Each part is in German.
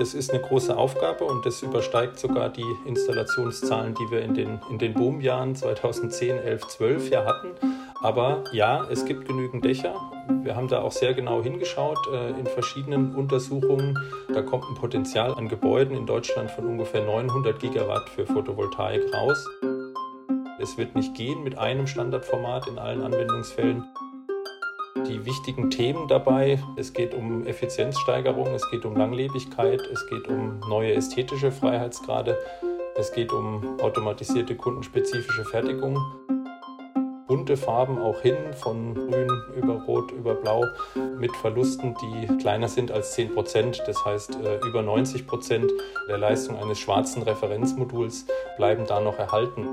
Das ist eine große Aufgabe und das übersteigt sogar die Installationszahlen, die wir in den, in den Boomjahren 2010, 11, 12 ja hatten. Aber ja, es gibt genügend Dächer. Wir haben da auch sehr genau hingeschaut äh, in verschiedenen Untersuchungen. Da kommt ein Potenzial an Gebäuden in Deutschland von ungefähr 900 Gigawatt für Photovoltaik raus. Es wird nicht gehen mit einem Standardformat in allen Anwendungsfällen. Die wichtigen Themen dabei, es geht um Effizienzsteigerung, es geht um Langlebigkeit, es geht um neue ästhetische Freiheitsgrade, es geht um automatisierte kundenspezifische Fertigung. Bunte Farben auch hin, von grün über rot über blau, mit Verlusten, die kleiner sind als 10 Prozent. Das heißt, äh, über 90 Prozent der Leistung eines schwarzen Referenzmoduls bleiben da noch erhalten.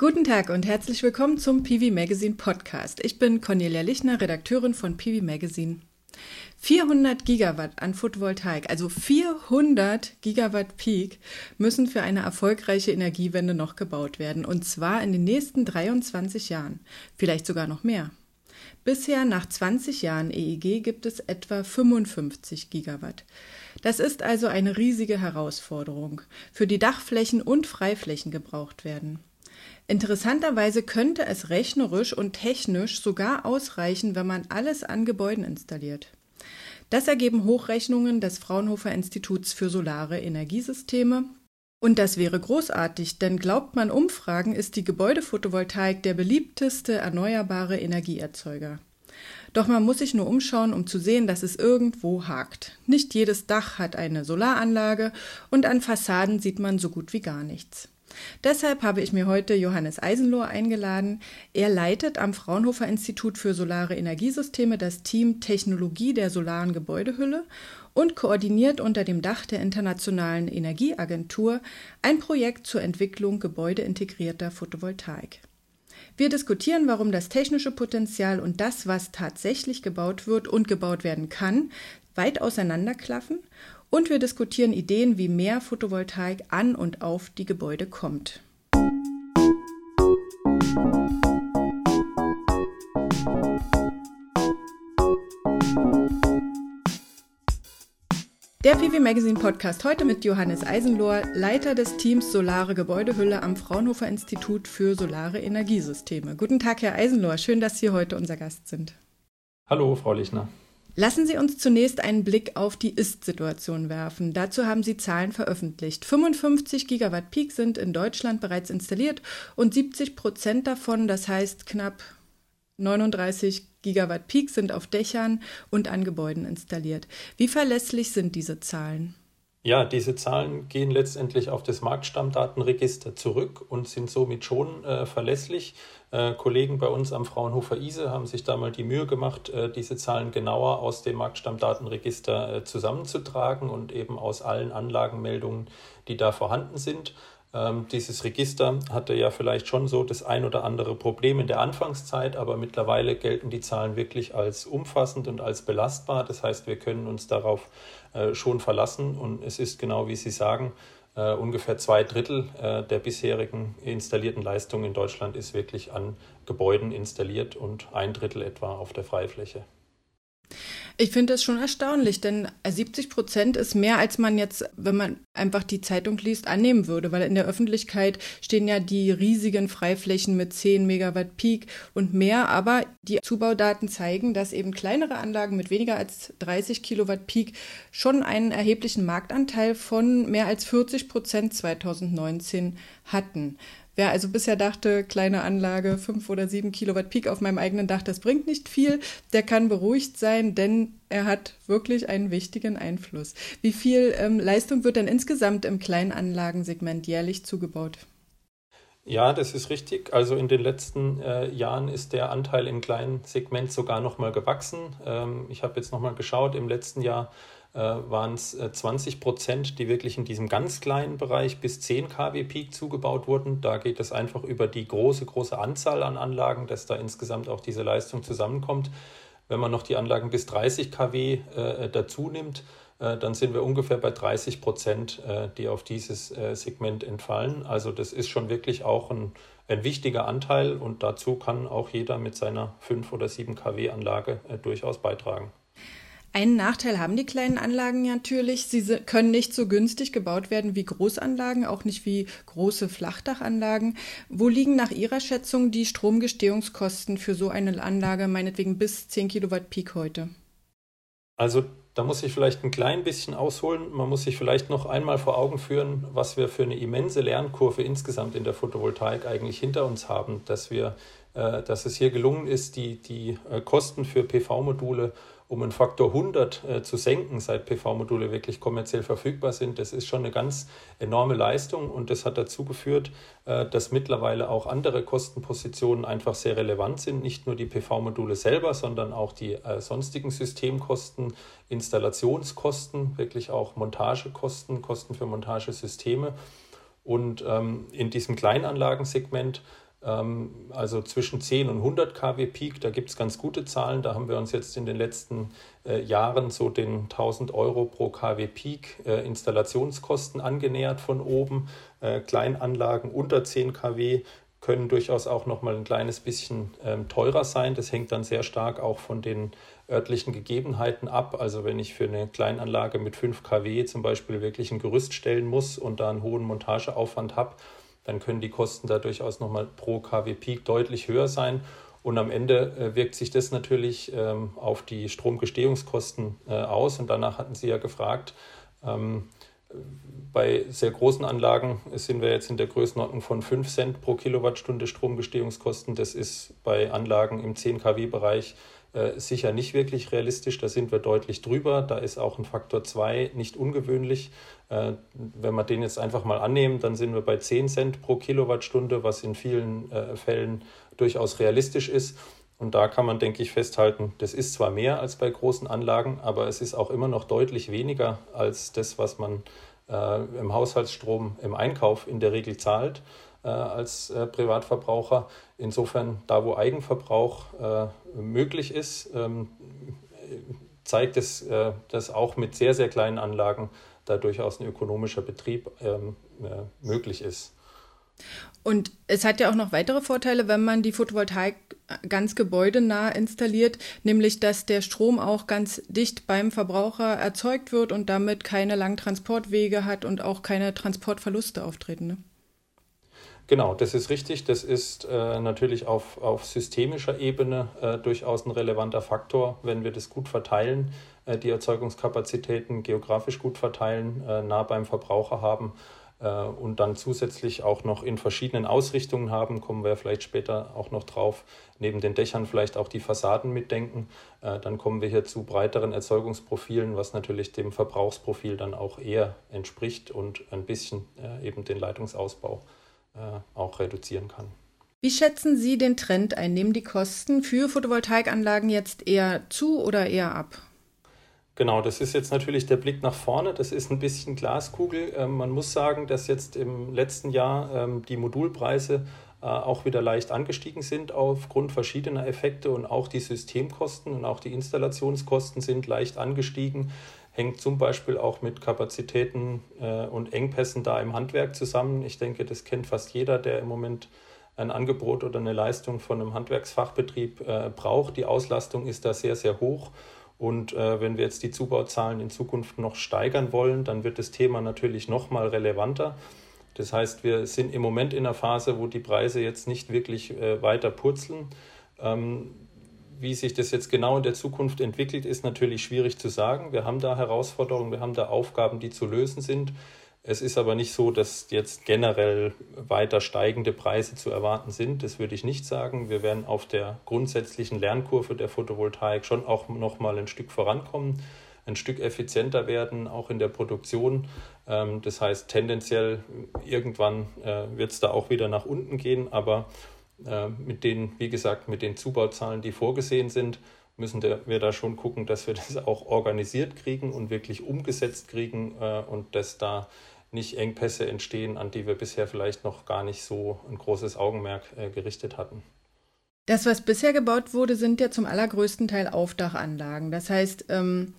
Guten Tag und herzlich willkommen zum PV Magazine Podcast. Ich bin Cornelia Lichner, Redakteurin von PV Magazine. 400 Gigawatt an Photovoltaik, also 400 Gigawatt Peak, müssen für eine erfolgreiche Energiewende noch gebaut werden. Und zwar in den nächsten 23 Jahren. Vielleicht sogar noch mehr. Bisher nach 20 Jahren EEG gibt es etwa 55 Gigawatt. Das ist also eine riesige Herausforderung, für die Dachflächen und Freiflächen gebraucht werden. Interessanterweise könnte es rechnerisch und technisch sogar ausreichen, wenn man alles an Gebäuden installiert. Das ergeben Hochrechnungen des Fraunhofer Instituts für Solare Energiesysteme. Und das wäre großartig, denn glaubt man Umfragen, ist die Gebäudephotovoltaik der beliebteste erneuerbare Energieerzeuger. Doch man muss sich nur umschauen, um zu sehen, dass es irgendwo hakt. Nicht jedes Dach hat eine Solaranlage und an Fassaden sieht man so gut wie gar nichts. Deshalb habe ich mir heute Johannes Eisenlohr eingeladen. Er leitet am Fraunhofer Institut für Solare Energiesysteme das Team Technologie der solaren Gebäudehülle und koordiniert unter dem Dach der Internationalen Energieagentur ein Projekt zur Entwicklung gebäudeintegrierter Photovoltaik. Wir diskutieren, warum das technische Potenzial und das, was tatsächlich gebaut wird und gebaut werden kann, weit auseinanderklaffen und wir diskutieren Ideen, wie mehr Photovoltaik an und auf die Gebäude kommt. Der PV Magazine Podcast heute mit Johannes Eisenlohr, Leiter des Teams Solare Gebäudehülle am Fraunhofer Institut für Solare Energiesysteme. Guten Tag, Herr Eisenlohr. Schön, dass Sie heute unser Gast sind. Hallo, Frau Lichner. Lassen Sie uns zunächst einen Blick auf die Ist-Situation werfen. Dazu haben Sie Zahlen veröffentlicht. 55 Gigawatt Peak sind in Deutschland bereits installiert und 70 Prozent davon, das heißt knapp 39 Gigawatt Peak, sind auf Dächern und an Gebäuden installiert. Wie verlässlich sind diese Zahlen? Ja, diese Zahlen gehen letztendlich auf das Marktstammdatenregister zurück und sind somit schon äh, verlässlich. Äh, Kollegen bei uns am Fraunhofer ISE haben sich da mal die Mühe gemacht, äh, diese Zahlen genauer aus dem Marktstammdatenregister äh, zusammenzutragen und eben aus allen Anlagenmeldungen, die da vorhanden sind. Ähm, dieses Register hatte ja vielleicht schon so das ein oder andere Problem in der Anfangszeit, aber mittlerweile gelten die Zahlen wirklich als umfassend und als belastbar. Das heißt, wir können uns darauf schon verlassen und es ist genau wie Sie sagen, äh, ungefähr zwei Drittel äh, der bisherigen installierten Leistung in Deutschland ist wirklich an Gebäuden installiert und ein Drittel etwa auf der Freifläche. Ich finde das schon erstaunlich, denn 70 Prozent ist mehr, als man jetzt, wenn man einfach die Zeitung liest, annehmen würde, weil in der Öffentlichkeit stehen ja die riesigen Freiflächen mit 10 Megawatt Peak und mehr, aber die Zubaudaten zeigen, dass eben kleinere Anlagen mit weniger als 30 Kilowatt Peak schon einen erheblichen Marktanteil von mehr als 40 Prozent 2019 hatten. Wer also bisher dachte, kleine Anlage, 5 oder 7 Kilowatt Peak auf meinem eigenen Dach, das bringt nicht viel, der kann beruhigt sein, denn er hat wirklich einen wichtigen Einfluss. Wie viel ähm, Leistung wird denn insgesamt im Kleinanlagensegment jährlich zugebaut? Ja, das ist richtig. Also in den letzten äh, Jahren ist der Anteil im kleinen Segment sogar nochmal gewachsen. Ähm, ich habe jetzt nochmal geschaut, im letzten Jahr waren es 20 äh, Prozent, die wirklich in diesem ganz kleinen Bereich bis 10 kW Peak zugebaut wurden. Da geht es einfach über die große, große Anzahl an Anlagen, dass da insgesamt auch diese Leistung zusammenkommt. Wenn man noch die Anlagen bis 30 kW äh, dazu nimmt, äh, dann sind wir ungefähr bei 30 Prozent, äh, die auf dieses äh, Segment entfallen. Also das ist schon wirklich auch ein, ein wichtiger Anteil und dazu kann auch jeder mit seiner 5 oder 7 kW Anlage durchaus beitragen. Einen Nachteil haben die kleinen Anlagen natürlich. Sie können nicht so günstig gebaut werden wie Großanlagen, auch nicht wie große Flachdachanlagen. Wo liegen nach Ihrer Schätzung die Stromgestehungskosten für so eine Anlage, meinetwegen bis 10 Kilowatt Peak heute? Also da muss ich vielleicht ein klein bisschen ausholen. Man muss sich vielleicht noch einmal vor Augen führen, was wir für eine immense Lernkurve insgesamt in der Photovoltaik eigentlich hinter uns haben, dass wir, dass es hier gelungen ist, die, die äh, Kosten für PV-Module um einen Faktor 100 äh, zu senken, seit PV-Module wirklich kommerziell verfügbar sind. Das ist schon eine ganz enorme Leistung und das hat dazu geführt, äh, dass mittlerweile auch andere Kostenpositionen einfach sehr relevant sind. Nicht nur die PV-Module selber, sondern auch die äh, sonstigen Systemkosten, Installationskosten, wirklich auch Montagekosten, Kosten für Montagesysteme. Und ähm, in diesem Kleinanlagensegment also zwischen 10 und 100 kW Peak, da gibt es ganz gute Zahlen. Da haben wir uns jetzt in den letzten äh, Jahren so den 1000 Euro pro kW Peak äh, Installationskosten angenähert von oben. Äh, Kleinanlagen unter 10 kW können durchaus auch noch mal ein kleines bisschen ähm, teurer sein. Das hängt dann sehr stark auch von den örtlichen Gegebenheiten ab. Also wenn ich für eine Kleinanlage mit 5 kW zum Beispiel wirklich ein Gerüst stellen muss und da einen hohen Montageaufwand habe, dann können die Kosten da durchaus nochmal pro KW Peak deutlich höher sein. Und am Ende äh, wirkt sich das natürlich ähm, auf die Stromgestehungskosten äh, aus. Und danach hatten Sie ja gefragt, ähm, bei sehr großen Anlagen sind wir jetzt in der Größenordnung von 5 Cent pro Kilowattstunde Stromgestehungskosten. Das ist bei Anlagen im 10 kW-Bereich äh, sicher nicht wirklich realistisch. Da sind wir deutlich drüber. Da ist auch ein Faktor 2 nicht ungewöhnlich. Äh, wenn wir den jetzt einfach mal annehmen, dann sind wir bei 10 Cent pro Kilowattstunde, was in vielen äh, Fällen durchaus realistisch ist. Und da kann man, denke ich, festhalten, das ist zwar mehr als bei großen Anlagen, aber es ist auch immer noch deutlich weniger als das, was man äh, im Haushaltsstrom im Einkauf in der Regel zahlt als Privatverbraucher. Insofern, da wo Eigenverbrauch möglich ist, ähm, zeigt es, dass auch mit sehr, sehr kleinen Anlagen da durchaus ein ökonomischer Betrieb ähm, äh, möglich ist. Und es hat ja auch noch weitere Vorteile, wenn man die Photovoltaik ganz gebäudenah installiert, nämlich dass der Strom auch ganz dicht beim Verbraucher erzeugt wird und damit keine langen Transportwege hat und auch keine Transportverluste auftreten. Ne? Genau, das ist richtig. Das ist äh, natürlich auf, auf systemischer Ebene äh, durchaus ein relevanter Faktor, wenn wir das gut verteilen, äh, die Erzeugungskapazitäten geografisch gut verteilen, äh, nah beim Verbraucher haben äh, und dann zusätzlich auch noch in verschiedenen Ausrichtungen haben, kommen wir vielleicht später auch noch drauf, neben den Dächern vielleicht auch die Fassaden mitdenken. Äh, dann kommen wir hier zu breiteren Erzeugungsprofilen, was natürlich dem Verbrauchsprofil dann auch eher entspricht und ein bisschen eben den Leitungsausbau auch reduzieren kann. Wie schätzen Sie den Trend ein? Nehmen die Kosten für Photovoltaikanlagen jetzt eher zu oder eher ab? Genau, das ist jetzt natürlich der Blick nach vorne. Das ist ein bisschen Glaskugel. Ähm, man muss sagen, dass jetzt im letzten Jahr ähm, die Modulpreise äh, auch wieder leicht angestiegen sind aufgrund verschiedener Effekte und auch die Systemkosten und auch die Installationskosten sind leicht angestiegen hängt zum Beispiel auch mit Kapazitäten äh, und Engpässen da im Handwerk zusammen. Ich denke, das kennt fast jeder, der im Moment ein Angebot oder eine Leistung von einem Handwerksfachbetrieb äh, braucht. Die Auslastung ist da sehr, sehr hoch. Und äh, wenn wir jetzt die Zubauzahlen in Zukunft noch steigern wollen, dann wird das Thema natürlich noch mal relevanter. Das heißt, wir sind im Moment in einer Phase, wo die Preise jetzt nicht wirklich äh, weiter purzeln. Ähm, wie sich das jetzt genau in der Zukunft entwickelt, ist natürlich schwierig zu sagen. Wir haben da Herausforderungen, wir haben da Aufgaben, die zu lösen sind. Es ist aber nicht so, dass jetzt generell weiter steigende Preise zu erwarten sind. Das würde ich nicht sagen. Wir werden auf der grundsätzlichen Lernkurve der Photovoltaik schon auch noch mal ein Stück vorankommen, ein Stück effizienter werden, auch in der Produktion. Ähm, das heißt, tendenziell irgendwann äh, wird es da auch wieder nach unten gehen, aber mit den, wie gesagt, mit den Zubauzahlen, die vorgesehen sind, müssen wir da schon gucken, dass wir das auch organisiert kriegen und wirklich umgesetzt kriegen äh, und dass da nicht Engpässe entstehen, an die wir bisher vielleicht noch gar nicht so ein großes Augenmerk äh, gerichtet hatten. Das, was bisher gebaut wurde, sind ja zum allergrößten Teil Aufdachanlagen. Das heißt, ähm,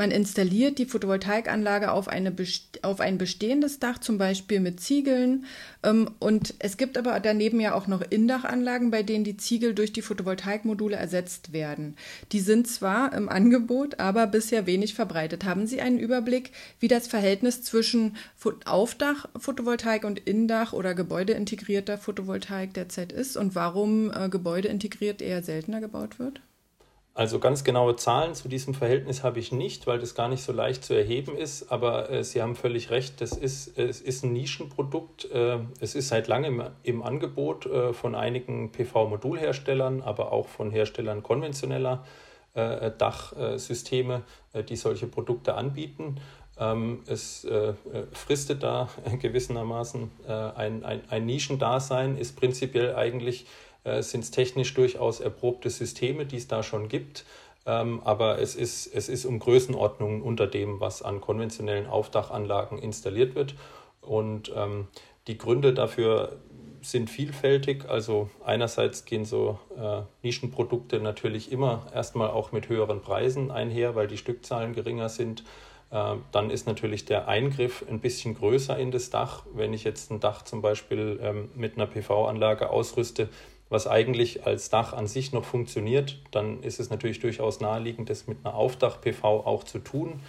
Man installiert die Photovoltaikanlage auf, eine, auf ein bestehendes Dach, zum Beispiel mit Ziegeln. Ähm, und es gibt aber daneben ja auch noch Indachanlagen, bei denen die Ziegel durch die Photovoltaikmodule ersetzt werden. Die sind zwar im Angebot, aber bisher wenig verbreitet. Haben Sie einen Überblick, wie das Verhältnis zwischen Aufdach-Photovoltaik und Indach- oder gebäudeintegrierter Photovoltaik derzeit ist und warum äh, gebäudeintegriert eher seltener gebaut wird? Also ganz genaue Zahlen zu diesem Verhältnis habe ich nicht, weil das gar nicht so leicht zu erheben ist. Aber äh, Sie haben völlig recht, das ist, es ist ein Nischenprodukt. Äh, es ist seit langem im Angebot äh, von einigen PV-Modulherstellern, aber auch von Herstellern konventioneller äh, Dachsysteme, äh, die solche Produkte anbieten. Ähm, es fristet da gewissermaßen ein, ein, ein Nischendasein, ist prinzipiell eigentlich äh, sind es technisch durchaus erprobte Systeme, die es da schon gibt. Ähm, aber es ist, es ist um Größenordnungen unter dem, was an konventionellen Aufdachanlagen installiert wird. Und ähm, die Gründe dafür sind vielfältig. Also einerseits gehen so äh, Nischenprodukte natürlich immer erstmal auch mit höheren Preisen einher, weil die Stückzahlen geringer sind. Äh, dann ist natürlich der Eingriff ein bisschen größer in das Dach. Wenn ich jetzt ein Dach zum Beispiel ähm, mit einer PV-Anlage ausrüste, was eigentlich als Dach an sich noch funktioniert, dann ist es natürlich durchaus naheliegend, das mit einer Aufdach-PV auch zu tun.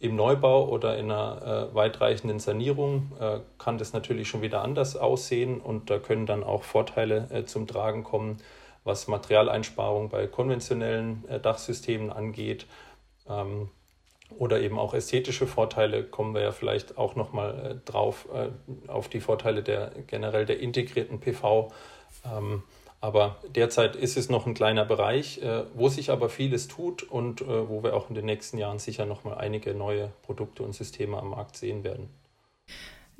Im Neubau oder in einer äh, weitreichenden Sanierung äh, kann das natürlich schon wieder anders aussehen und da können dann auch Vorteile äh, zum Tragen kommen, was Materialeinsparung bei konventionellen äh, Dachsystemen angeht. Ähm, oder eben auch ästhetische Vorteile kommen wir ja vielleicht auch nochmal äh, drauf, äh, auf die Vorteile der generell der integrierten PV. Ähm, aber derzeit ist es noch ein kleiner Bereich, äh, wo sich aber vieles tut und äh, wo wir auch in den nächsten Jahren sicher noch mal einige neue Produkte und Systeme am Markt sehen werden.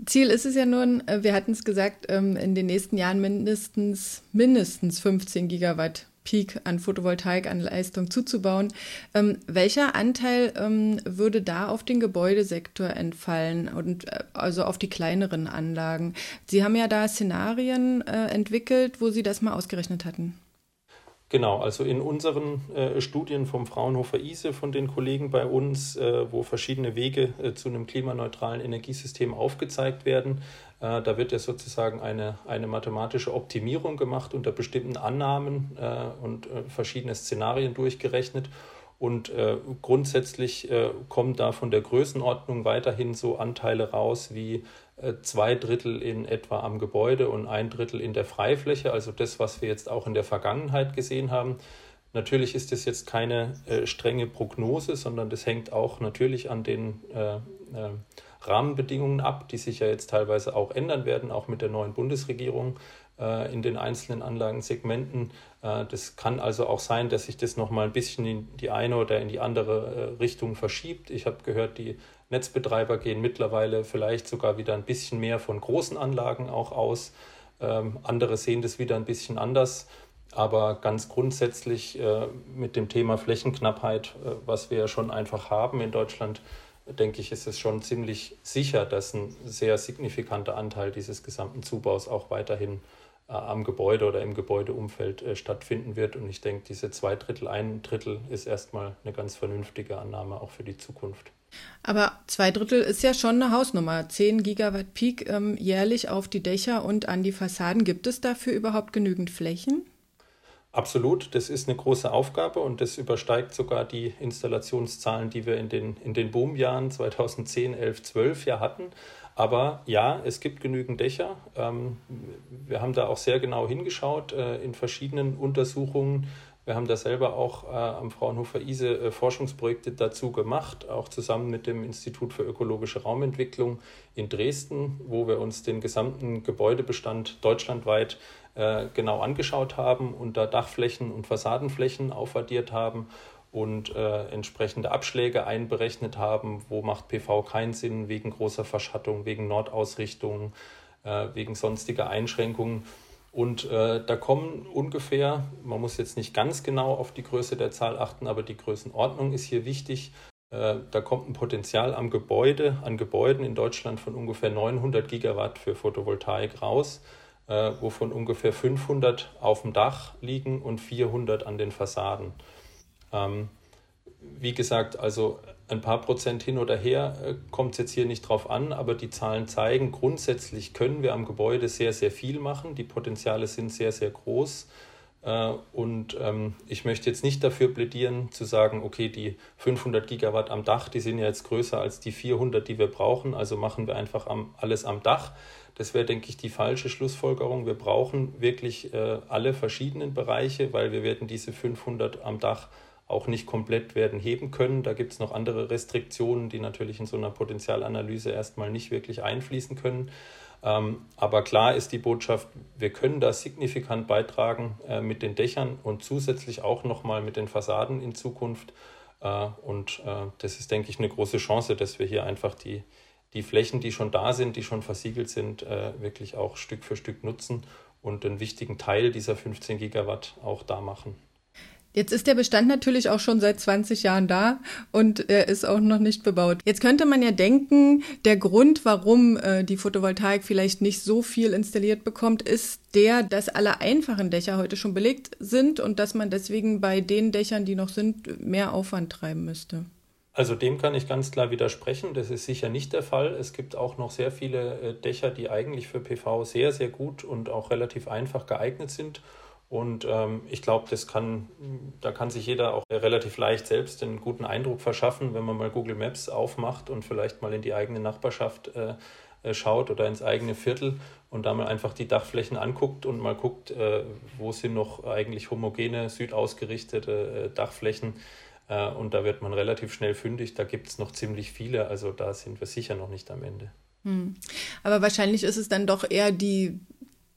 Ziel ist es ja nun, äh, wir hatten es gesagt, ähm, in den nächsten Jahren mindestens, mindestens 15 Gigawatt Peak an Photovoltaik, an Leistung zuzubauen. Ähm, welcher Anteil ähm, würde da auf den Gebäudesektor entfallen und äh, also auf die kleineren Anlagen? Sie haben ja da Szenarien äh, entwickelt, wo Sie das mal ausgerechnet hatten. Genau, also in unseren äh, Studien vom Fraunhofer ISE von den Kollegen bei uns, äh, wo verschiedene Wege äh, zu einem klimaneutralen Energiesystem aufgezeigt werden, äh, da wird ja sozusagen eine, eine mathematische Optimierung gemacht unter bestimmten Annahmen äh, und äh, verschiedene Szenarien durchgerechnet. Und grundsätzlich kommen da von der Größenordnung weiterhin so Anteile raus wie äh, zwei Drittel in etwa am Gebäude und ein Drittel in der Freifläche, also das, was wir jetzt auch in der Vergangenheit gesehen haben. Natürlich ist das jetzt keine äh, strenge Prognose, sondern das hängt auch natürlich an den äh, äh, Rahmenbedingungen ab, die sich ja jetzt teilweise auch ändern werden, auch mit der neuen Bundesregierung äh, in den einzelnen Anlagensegmenten. Äh, das kann also auch sein, dass sich das nochmal ein bisschen in die eine oder in die andere Richtung verschiebt. Ich habe gehört, die Netzbetreiber gehen mittlerweile vielleicht sogar wieder ein bisschen mehr von großen Anlagen auch aus. Ähm, andere sehen das wieder ein bisschen anders. Aber ganz grundsätzlich äh, mit dem Thema Flächenknappheit, äh, was wir ja schon einfach haben in Deutschland, denke ich, ist es schon ziemlich sicher, dass ein sehr signifikanter Anteil dieses gesamten Zubaus auch weiterhin äh, am Gebäude oder im Gebäudeumfeld äh, stattfinden wird. Und ich denke, diese zwei Drittel, ein Drittel ist erstmal eine ganz vernünftige Annahme auch für die Zukunft. Aber zwei Drittel ist ja schon eine Hausnummer. 10 Gigawatt Peak ähm, jährlich auf die Dächer und an die Fassaden. Gibt es dafür überhaupt genügend Flächen? Absolut, das ist eine große Aufgabe und das übersteigt sogar die Installationszahlen, die wir in den, in den Boomjahren 2010, 11, 12 ja hatten. Aber ja, es gibt genügend Dächer. Ähm, wir haben da auch sehr genau hingeschaut äh, in verschiedenen Untersuchungen wir haben da selber auch äh, am Fraunhofer ISE äh, Forschungsprojekte dazu gemacht, auch zusammen mit dem Institut für ökologische Raumentwicklung in Dresden, wo wir uns den gesamten Gebäudebestand deutschlandweit äh, genau angeschaut haben und da Dachflächen und Fassadenflächen aufaddiert haben und äh, entsprechende Abschläge einberechnet haben, wo macht PV keinen Sinn wegen großer Verschattung, wegen Nordausrichtung, äh, wegen sonstiger Einschränkungen. Und äh, da kommen ungefähr, man muss jetzt nicht ganz genau auf die Größe der Zahl achten, aber die Größenordnung ist hier wichtig. Äh, da kommt ein Potenzial am Gebäude, an Gebäuden in Deutschland von ungefähr 900 Gigawatt für Photovoltaik raus, äh, wovon ungefähr 500 auf dem Dach liegen und 400 an den Fassaden. Ähm, wie gesagt, also ein paar Prozent hin oder her äh, kommt es jetzt hier nicht drauf an, aber die Zahlen zeigen, grundsätzlich können wir am Gebäude sehr, sehr viel machen. Die Potenziale sind sehr, sehr groß. Äh, und ähm, ich möchte jetzt nicht dafür plädieren, zu sagen, okay, die 500 Gigawatt am Dach, die sind ja jetzt größer als die 400, die wir brauchen, also machen wir einfach alles am Dach. Das wäre, denke ich, die falsche Schlussfolgerung. Wir brauchen wirklich äh, alle verschiedenen Bereiche, weil wir werden diese 500 am Dach auch nicht komplett werden heben können. Da gibt es noch andere Restriktionen, die natürlich in so einer Potenzialanalyse erstmal nicht wirklich einfließen können. Ähm, aber klar ist die Botschaft, wir können da signifikant beitragen äh, mit den Dächern und zusätzlich auch nochmal mit den Fassaden in Zukunft. Äh, und äh, das ist, denke ich, eine große Chance, dass wir hier einfach die, die Flächen, die schon da sind, die schon versiegelt sind, wirklich auch Stück für Stück nutzen und einen wichtigen Teil dieser 15 Gigawatt auch da machen. Jetzt ist der Bestand natürlich auch schon seit 20 Jahren da und er ist auch noch nicht bebaut. Jetzt könnte man ja denken, der Grund, warum äh, die Photovoltaik vielleicht nicht so viel installiert bekommt, ist der, dass alle einfachen Dächer heute schon belegt sind und dass man deswegen bei den Dächern, die noch sind, mehr Aufwand treiben müsste. Also dem kann ich ganz klar widersprechen. Das ist sicher nicht der Fall. Es gibt auch noch sehr viele äh, Dächer, die eigentlich für PV sehr, sehr gut und auch relativ einfach geeignet sind. Und ähm, ich glaube, das kann, da kann sich jeder auch relativ leicht selbst einen guten Eindruck verschaffen, wenn man mal Google Maps aufmacht und vielleicht mal in die eigene Nachbarschaft äh, äh, schaut oder ins eigene Viertel und da mal einfach die Dachflächen anguckt und mal guckt, äh, wo sind noch eigentlich homogene, südausgerichtete äh, Dachflächen. Äh, und da wird man relativ schnell fündig. Da gibt es noch ziemlich viele. Also da sind wir sicher noch nicht am Ende. Hm. Aber wahrscheinlich ist es dann doch eher die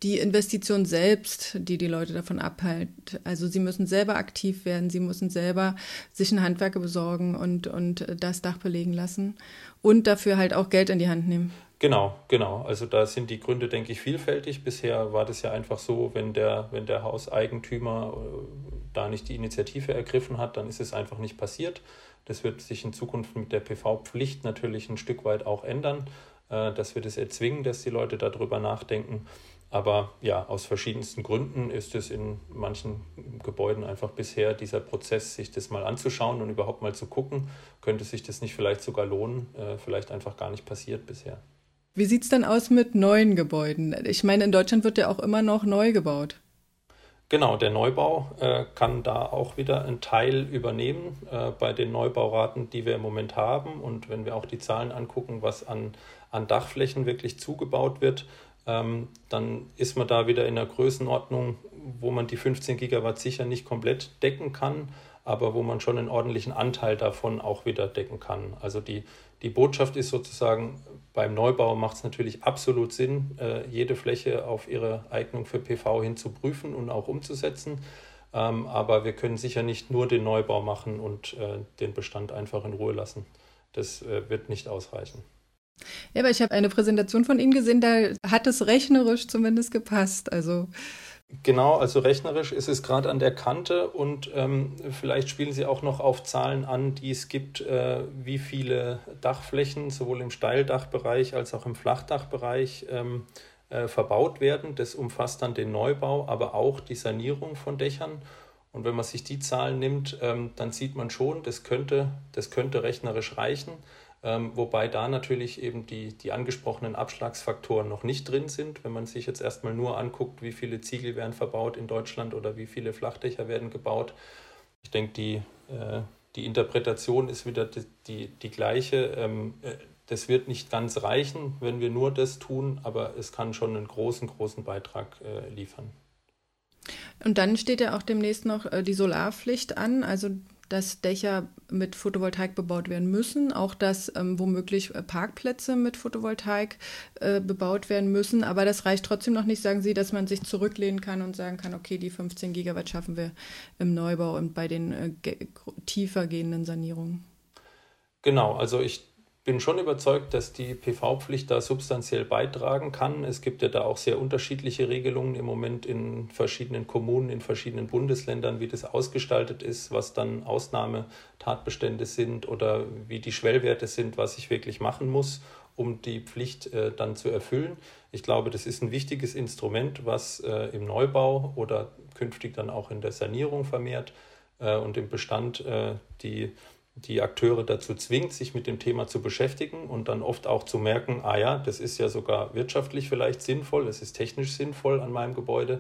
die Investition selbst, die die Leute davon abhält. Also sie müssen selber aktiv werden, sie müssen selber sich einen Handwerker besorgen und, und das Dach belegen lassen und dafür halt auch Geld in die Hand nehmen. Genau, genau. Also da sind die Gründe, denke ich, vielfältig. Bisher war das ja einfach so, wenn der, wenn der Hauseigentümer äh, da nicht die Initiative ergriffen hat, dann ist es einfach nicht passiert. Das wird sich in Zukunft mit der PV-Pflicht natürlich ein Stück weit auch ändern, äh, dass wir das erzwingen, dass die Leute darüber nachdenken. Aber ja, aus verschiedensten Gründen ist es in manchen Gebäuden einfach bisher dieser Prozess, sich das mal anzuschauen und überhaupt mal zu gucken, könnte sich das nicht vielleicht sogar lohnen, äh, vielleicht einfach gar nicht passiert bisher. Wie sieht es dann aus mit neuen Gebäuden? Ich meine, in Deutschland wird ja auch immer noch neu gebaut. Genau, der Neubau äh, kann da auch wieder einen Teil übernehmen äh, bei den Neubauraten, die wir im Moment haben. Und wenn wir auch die Zahlen angucken, was an, an Dachflächen wirklich zugebaut wird, ähm, dann ist man da wieder in einer Größenordnung, wo man die 15 Gigawatt sicher nicht komplett decken kann, aber wo man schon einen ordentlichen Anteil davon auch wieder decken kann. Also die, die Botschaft ist sozusagen, beim Neubau macht es natürlich absolut Sinn, äh, jede Fläche auf ihre Eignung für PV hin zu prüfen und auch umzusetzen. Ähm, aber wir können sicher nicht nur den Neubau machen und äh, den Bestand einfach in Ruhe lassen. Das äh, wird nicht ausreichen. Ja, aber ich habe eine Präsentation von Ihnen gesehen, da hat es rechnerisch zumindest gepasst. Also Genau, also rechnerisch ist es gerade an der Kante und ähm, vielleicht spielen Sie auch noch auf Zahlen an, die es gibt, äh, wie viele Dachflächen sowohl im Steildachbereich als auch im Flachdachbereich ähm, äh, verbaut werden. Das umfasst dann den Neubau, aber auch die Sanierung von Dächern. Und wenn man sich die Zahlen nimmt, ähm, dann sieht man schon, das könnte, das könnte rechnerisch reichen. Ähm, wobei da natürlich eben die, die angesprochenen Abschlagsfaktoren noch nicht drin sind. Wenn man sich jetzt erstmal nur anguckt, wie viele Ziegel werden verbaut in Deutschland oder wie viele Flachdächer werden gebaut. Ich denke, die, äh, die Interpretation ist wieder die, die, die gleiche. Ähm, äh, das wird nicht ganz reichen, wenn wir nur das tun, aber es kann schon einen großen, großen Beitrag äh, liefern. Und dann steht ja auch demnächst noch äh, die Solarpflicht an. Also dass Dächer mit Photovoltaik bebaut werden müssen, auch dass ähm, womöglich äh, Parkplätze mit Photovoltaik äh, bebaut werden müssen. Aber das reicht trotzdem noch nicht, sagen Sie, dass man sich zurücklehnen kann und sagen kann, okay, die 15 Gigawatt schaffen wir im Neubau und bei den äh, tiefer gehenden Sanierungen. Genau, also ich bin schon überzeugt, dass die PV-Pflicht da substanziell beitragen kann. Es gibt ja da auch sehr unterschiedliche Regelungen im Moment in verschiedenen Kommunen, in verschiedenen Bundesländern, wie das ausgestaltet ist, was dann Ausnahmetatbestände sind oder wie die Schwellwerte sind, was ich wirklich machen muss, um die Pflicht äh, dann zu erfüllen. Ich glaube, das ist ein wichtiges Instrument, was äh, im Neubau oder künftig dann auch in der Sanierung vermehrt äh, und im Bestand äh, die die Akteure dazu zwingt, sich mit dem Thema zu beschäftigen und dann oft auch zu merken, ah ja, das ist ja sogar wirtschaftlich vielleicht sinnvoll, es ist technisch sinnvoll an meinem Gebäude.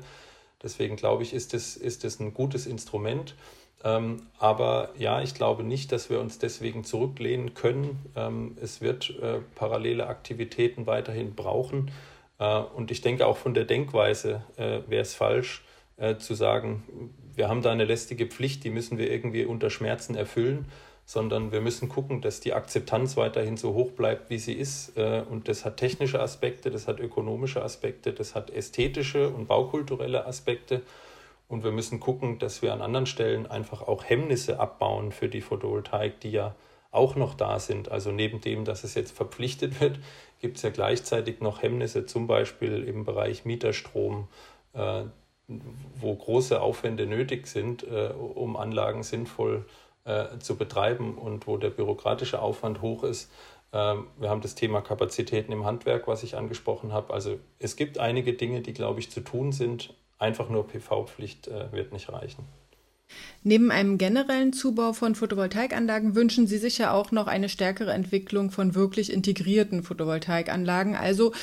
Deswegen glaube ich, ist es, ist es ein gutes Instrument. Ähm, aber ja, ich glaube nicht, dass wir uns deswegen zurücklehnen können. Ähm, es wird äh, parallele Aktivitäten weiterhin brauchen. Äh, und ich denke auch von der Denkweise äh, wäre es falsch äh, zu sagen, wir haben da eine lästige Pflicht, die müssen wir irgendwie unter Schmerzen erfüllen sondern wir müssen gucken, dass die Akzeptanz weiterhin so hoch bleibt, wie sie ist. Äh, und das hat technische Aspekte, das hat ökonomische Aspekte, das hat ästhetische und baukulturelle Aspekte. Und wir müssen gucken, dass wir an anderen Stellen einfach auch Hemmnisse abbauen für die Photovoltaik, die ja auch noch da sind. Also neben dem, dass es jetzt verpflichtet wird, gibt es ja gleichzeitig noch Hemmnisse, zum Beispiel im Bereich Mieterstrom, äh, wo große Aufwände nötig sind, äh, um Anlagen sinnvoll zu äh, zu betreiben und wo der bürokratische Aufwand hoch ist. Ähm, wir haben das Thema Kapazitäten im Handwerk, was ich angesprochen habe. Also es gibt einige Dinge, die, glaube ich, zu tun sind. Einfach nur PV-Pflicht äh, wird nicht reichen. Neben einem generellen Zubau von Photovoltaikanlagen wünschen Sie sich ja auch noch eine stärkere Entwicklung von wirklich integrierten Photovoltaikanlagen, also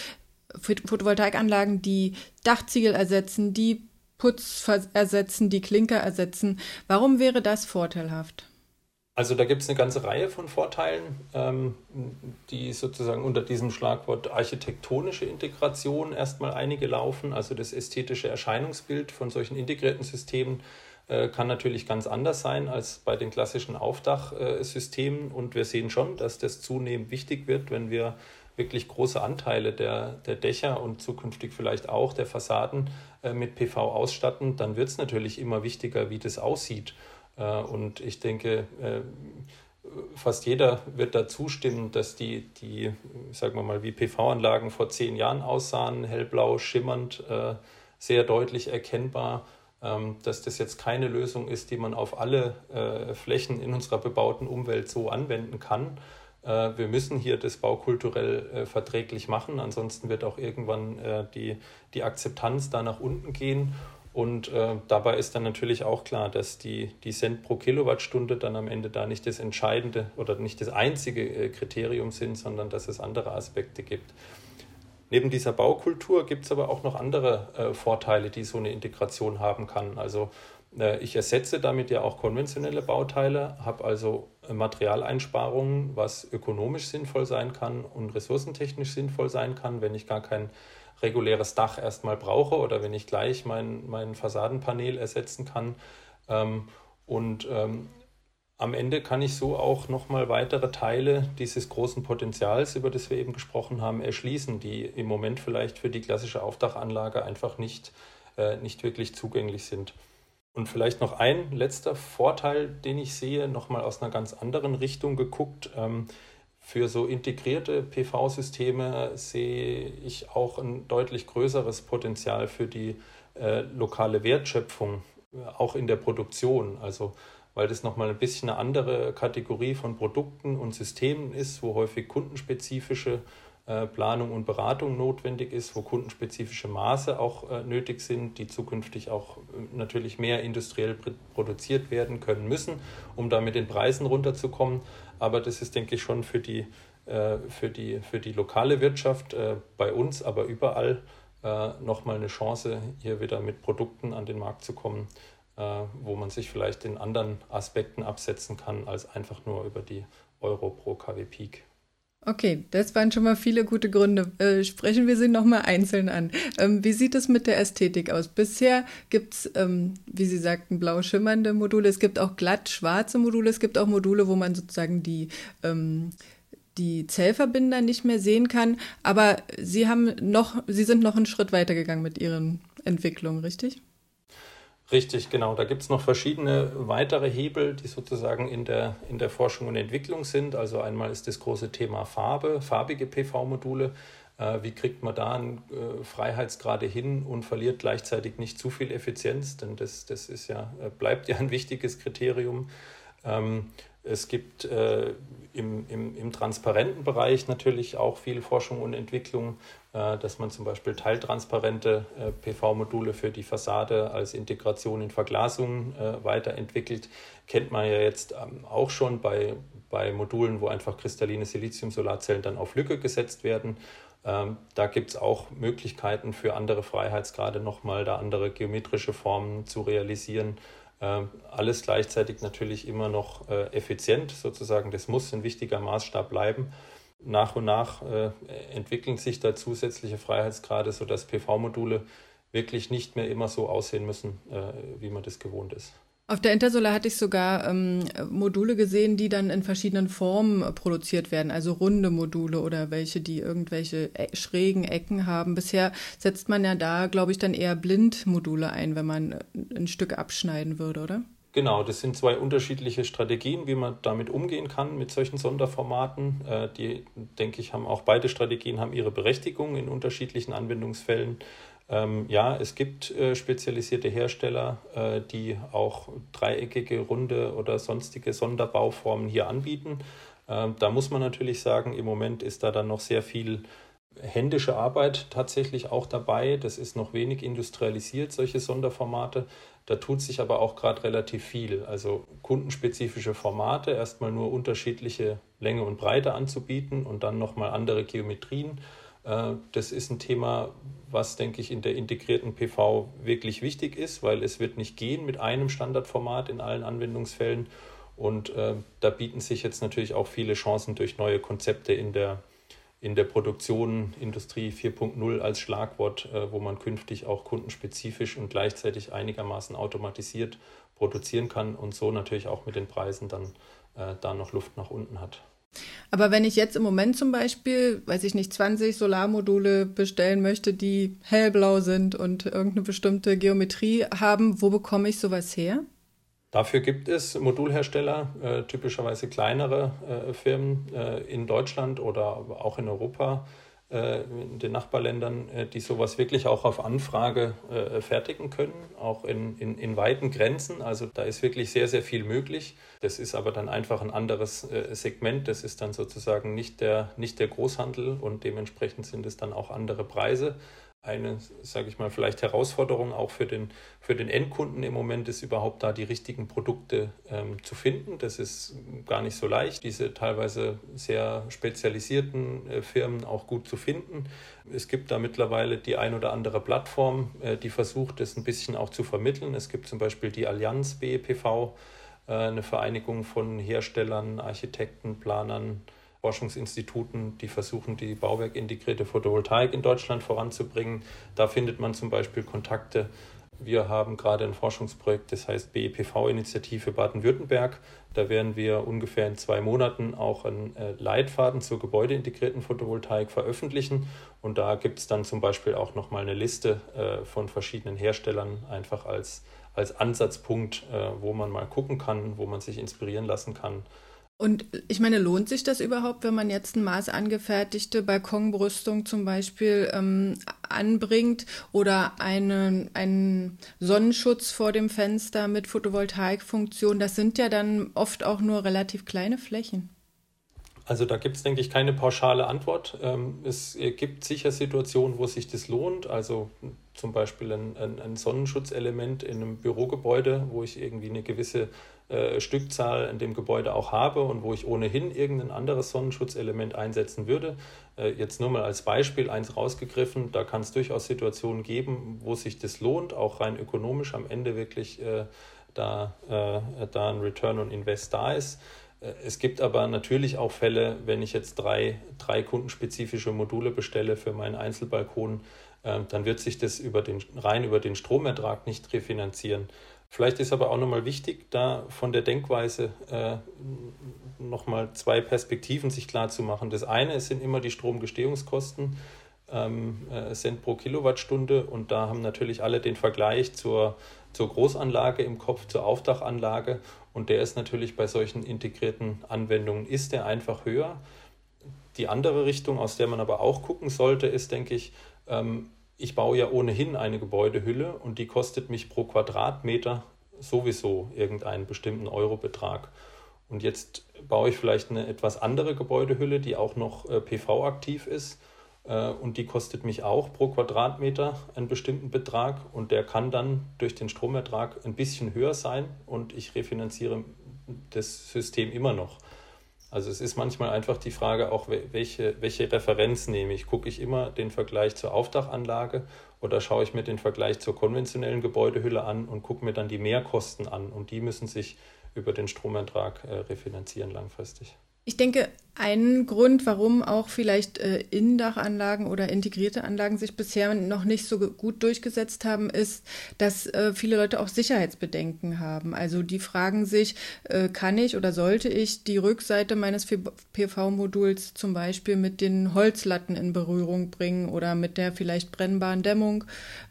Photovoltaikanlagen, die Dachziegel ersetzen, die Putz ersetzen, die Klinker ersetzen. Warum wäre das vorteilhaft? Also da gibt es eine ganze Reihe von Vorteilen, ähm, die sozusagen unter diesem Schlagwort architektonische Integration erstmal einige laufen. Also das ästhetische Erscheinungsbild von solchen integrierten Systemen äh, kann natürlich ganz anders sein als bei den klassischen Aufdachsystemen. Und wir sehen schon, dass das zunehmend wichtig wird, wenn wir wirklich große Anteile der, der Dächer und zukünftig vielleicht auch der Fassaden äh, mit PV ausstatten, dann wird es natürlich immer wichtiger, wie das aussieht. Äh, und ich denke, äh, fast jeder wird da zustimmen, dass die, die sagen wir mal, wie PV-Anlagen vor zehn Jahren aussahen, hellblau, schimmernd, äh, sehr deutlich erkennbar, ähm, dass das jetzt keine Lösung ist, die man auf alle Flächen in unserer bebauten Umwelt so anwenden kann. Wir müssen hier das baukulturell verträglich machen, ansonsten wird auch irgendwann die, die Akzeptanz da nach unten gehen. Und äh, dabei ist dann natürlich auch klar, dass die, die Cent pro Kilowattstunde dann am Ende da nicht das entscheidende oder nicht das einzige äh, Kriterium sind, sondern dass es andere Aspekte gibt. Neben dieser Baukultur gibt es aber auch noch andere äh, Vorteile, die so eine Integration haben kann. Also äh, ich ersetze damit ja auch konventionelle Bauteile, habe also äh, Materialeinsparungen, was ökonomisch sinnvoll sein kann und ressourcentechnisch sinnvoll sein kann, wenn ich gar kein reguläres Dach erstmal brauche oder wenn ich gleich mein, mein Fassadenpanel ersetzen kann. Ähm, und ähm, am Ende kann ich so auch nochmal weitere Teile dieses großen Potenzials, über das wir eben gesprochen haben, erschließen, die im Moment vielleicht für die klassische Aufdachanlage einfach nicht, äh, nicht wirklich zugänglich sind. Und vielleicht noch ein letzter Vorteil, den ich sehe, nochmal aus einer ganz anderen Richtung geguckt. Ähm, für so integrierte PV-Systeme sehe ich auch ein deutlich größeres Potenzial für die äh, lokale Wertschöpfung, äh, auch in der Produktion. Also weil das nochmal ein bisschen eine andere Kategorie von Produkten und Systemen ist, wo häufig kundenspezifische äh, Planung und Beratung notwendig ist, wo kundenspezifische Maße auch äh, nötig sind, die zukünftig auch natürlich mehr industriell produziert werden können müssen, um da mit den Preisen runterzukommen. Aber das ist, denke ich, schon für die, für die, für die lokale Wirtschaft bei uns, aber überall nochmal eine Chance, hier wieder mit Produkten an den Markt zu kommen, wo man sich vielleicht in anderen Aspekten absetzen kann, als einfach nur über die Euro pro KW Peak. Okay, das waren schon mal viele gute Gründe. Äh, sprechen wir sie nochmal einzeln an. Ähm, wie sieht es mit der Ästhetik aus? Bisher gibt es, ähm, wie Sie sagten, blau schimmernde Module. Es gibt auch glatt schwarze Module. Es gibt auch Module, wo man sozusagen die, ähm, die Zellverbinder nicht mehr sehen kann. Aber Sie haben noch, Sie sind noch einen Schritt weiter gegangen mit Ihren Entwicklungen, richtig? Richtig, genau. Da gibt es noch verschiedene weitere Hebel, die sozusagen in der, in der Forschung und Entwicklung sind. Also einmal ist das große Thema Farbe, farbige PV-Module. Äh, wie kriegt man da einen äh, Freiheitsgrade hin und verliert gleichzeitig nicht zu viel Effizienz? Denn das, das ist ja, äh, bleibt ja ein wichtiges Kriterium. Ähm, es gibt äh, im, im, im, transparenten Bereich natürlich auch viel Forschung und Entwicklung, äh, dass man zum Beispiel teiltransparente äh, PV-Module für die Fassade als Integration in Verglasungen äh, weiterentwickelt. Kennt man ja jetzt ähm, auch schon bei, bei Modulen, wo einfach kristalline Silizium-Solarzellen dann auf Lücke gesetzt werden. Ähm, da gibt es auch Möglichkeiten für andere Freiheitsgrade nochmal, da andere geometrische Formen zu realisieren alles gleichzeitig natürlich immer noch äh, effizient sozusagen. Das muss ein wichtiger Maßstab bleiben. Nach und nach äh, entwickeln sich da zusätzliche Freiheitsgrade, sodass PV-Module wirklich nicht mehr immer so aussehen müssen, äh, wie man das gewohnt ist. Auf der Intersolar hatte ich sogar ähm, Module gesehen, die dann in verschiedenen Formen produziert werden, also runde Module oder welche, die irgendwelche e schrägen Ecken haben. Bisher setzt man ja da, glaube ich, dann eher Blindmodule ein, wenn man äh, ein Stück abschneiden würde, oder? Genau, das sind zwei unterschiedliche Strategien, wie man damit umgehen kann mit solchen Sonderformaten. Äh, die, denke ich, haben auch beide Strategien haben ihre Berechtigung in unterschiedlichen Anwendungsfällen. Ähm, ja, es gibt äh, spezialisierte Hersteller, äh, die auch dreieckige, runde oder sonstige Sonderbauformen hier anbieten. Ähm, da muss man natürlich sagen, im Moment ist da dann noch sehr viel händische Arbeit tatsächlich auch dabei. Das ist noch wenig industrialisiert, solche Sonderformate. Da tut sich aber auch gerade relativ viel. Also kundenspezifische Formate, erstmal nur unterschiedliche Länge und Breite anzubieten und dann nochmal andere Geometrien das ist ein Thema, was, denke ich, in der integrierten PV wirklich wichtig ist, weil es wird nicht gehen mit einem Standardformat in allen Anwendungsfällen. Und äh, da bieten sich jetzt natürlich auch viele Chancen durch neue Konzepte in der, in der Produktion, Industrie 4.0 als Schlagwort, äh, wo man künftig auch kundenspezifisch und gleichzeitig einigermaßen automatisiert produzieren kann und so natürlich auch mit den Preisen dann äh, da noch Luft nach unten hat. Aber wenn ich jetzt im Moment zum Beispiel, weiß ich nicht, 20 Solarmodule bestellen möchte, die hellblau sind und irgendeine bestimmte Geometrie haben, wo bekomme ich sowas her? Dafür gibt es Modulhersteller, äh, typischerweise kleinere äh, Firmen äh, in Deutschland oder auch in Europa, in den Nachbarländern, äh, die sowas wirklich auch auf Anfrage äh, fertigen können, auch in, in, in weiten Grenzen. Also da ist wirklich sehr, sehr viel möglich. Das ist aber dann einfach ein anderes Segment. Das ist dann sozusagen nicht der, nicht der Großhandel und dementsprechend sind es dann auch andere Preise eine, sage ich mal, vielleicht Herausforderung auch für den, für den Endkunden im Moment ist überhaupt da die richtigen Produkte ähm, zu finden. Das ist gar nicht so leicht, diese teilweise sehr spezialisierten äh, Firmen auch gut zu finden. Es gibt da mittlerweile die ein oder andere Plattform, äh, die versucht, das ein bisschen auch zu vermitteln. Es gibt zum Beispiel die Allianz BEPV, äh, eine Vereinigung von Herstellern, Architekten, Planern, Forschungsinstituten, die versuchen, die bauwerkintegrierte Photovoltaik in Deutschland voranzubringen. Da findet man zum Beispiel Kontakte. Wir haben gerade ein Forschungsprojekt, das heißt BEPV-Initiative Baden-Württemberg. Da werden wir ungefähr in zwei Monaten auch einen äh, Leitfaden zur gebäudeintegrierten Photovoltaik veröffentlichen. Und da gibt es dann zum Beispiel auch nochmal eine Liste äh, von verschiedenen Herstellern, einfach als, als Ansatzpunkt, äh, wo man mal gucken kann, wo man sich inspirieren lassen kann und ich meine, lohnt sich das überhaupt, wenn man jetzt eine maßangefertigte Balkonbrüstung zum Beispiel ähm, anbringt oder einen, einen Sonnenschutz vor dem Fenster mit Photovoltaikfunktion? Das sind ja dann oft auch nur relativ kleine Flächen. Also da gibt es, denke ich, keine pauschale Antwort. Ähm, es gibt sicher Situationen, wo sich das lohnt. Also zum Beispiel ein, ein, ein Sonnenschutzelement in einem Bürogebäude, wo ich irgendwie eine gewisse äh, Stückzahl in dem Gebäude auch habe und wo ich ohnehin irgendein anderes Sonnenschutzelement einsetzen würde. Äh, jetzt nur mal als Beispiel eins rausgegriffen, da kann es durchaus Situationen geben, wo sich das lohnt, auch rein ökonomisch am Ende wirklich äh, da, äh, da ein Return on Invest da ist. Äh, es gibt aber natürlich auch Fälle, wenn ich jetzt drei, drei kundenspezifische Module bestelle für meinen Einzelbalkon, dann wird sich das über den, rein über den Stromertrag nicht refinanzieren. Vielleicht ist aber auch nochmal wichtig, da von der Denkweise äh, nochmal zwei Perspektiven sich klar zu machen. Das eine sind immer die Stromgestehungskosten, ähm, äh, Cent pro Kilowattstunde und da haben natürlich alle den Vergleich zur, zur Großanlage im Kopf, zur Aufdachanlage und der ist natürlich bei solchen integrierten Anwendungen, ist der einfach höher. Die andere Richtung, aus der man aber auch gucken sollte, ist, denke ich, ähm, ich baue ja ohnehin eine Gebäudehülle und die kostet mich pro Quadratmeter sowieso irgendeinen bestimmten Eurobetrag. Und jetzt baue ich vielleicht eine etwas andere Gebäudehülle, die auch noch äh, PV-aktiv ist. Äh, und die kostet mich auch pro Quadratmeter einen bestimmten Betrag. Und der kann dann durch den Stromertrag ein bisschen höher sein. Und ich refinanziere das System immer noch. Also es ist manchmal einfach die Frage auch, welche, welche Referenz nehme ich. Gucke ich immer den Vergleich zur Aufdachanlage oder schaue ich mir den Vergleich zur konventionellen Gebäudehülle an und gucke mir dann die Mehrkosten an. Und die müssen sich über den Stromertrag äh, refinanzieren langfristig. Ich denke, ein Grund, warum auch vielleicht äh, Innendachanlagen oder integrierte Anlagen sich bisher noch nicht so gut durchgesetzt haben, ist, dass äh, viele Leute auch Sicherheitsbedenken haben. Also die fragen sich, äh, kann ich oder sollte ich die Rückseite meines PV-Moduls zum Beispiel mit den Holzlatten in Berührung bringen oder mit der vielleicht brennbaren Dämmung?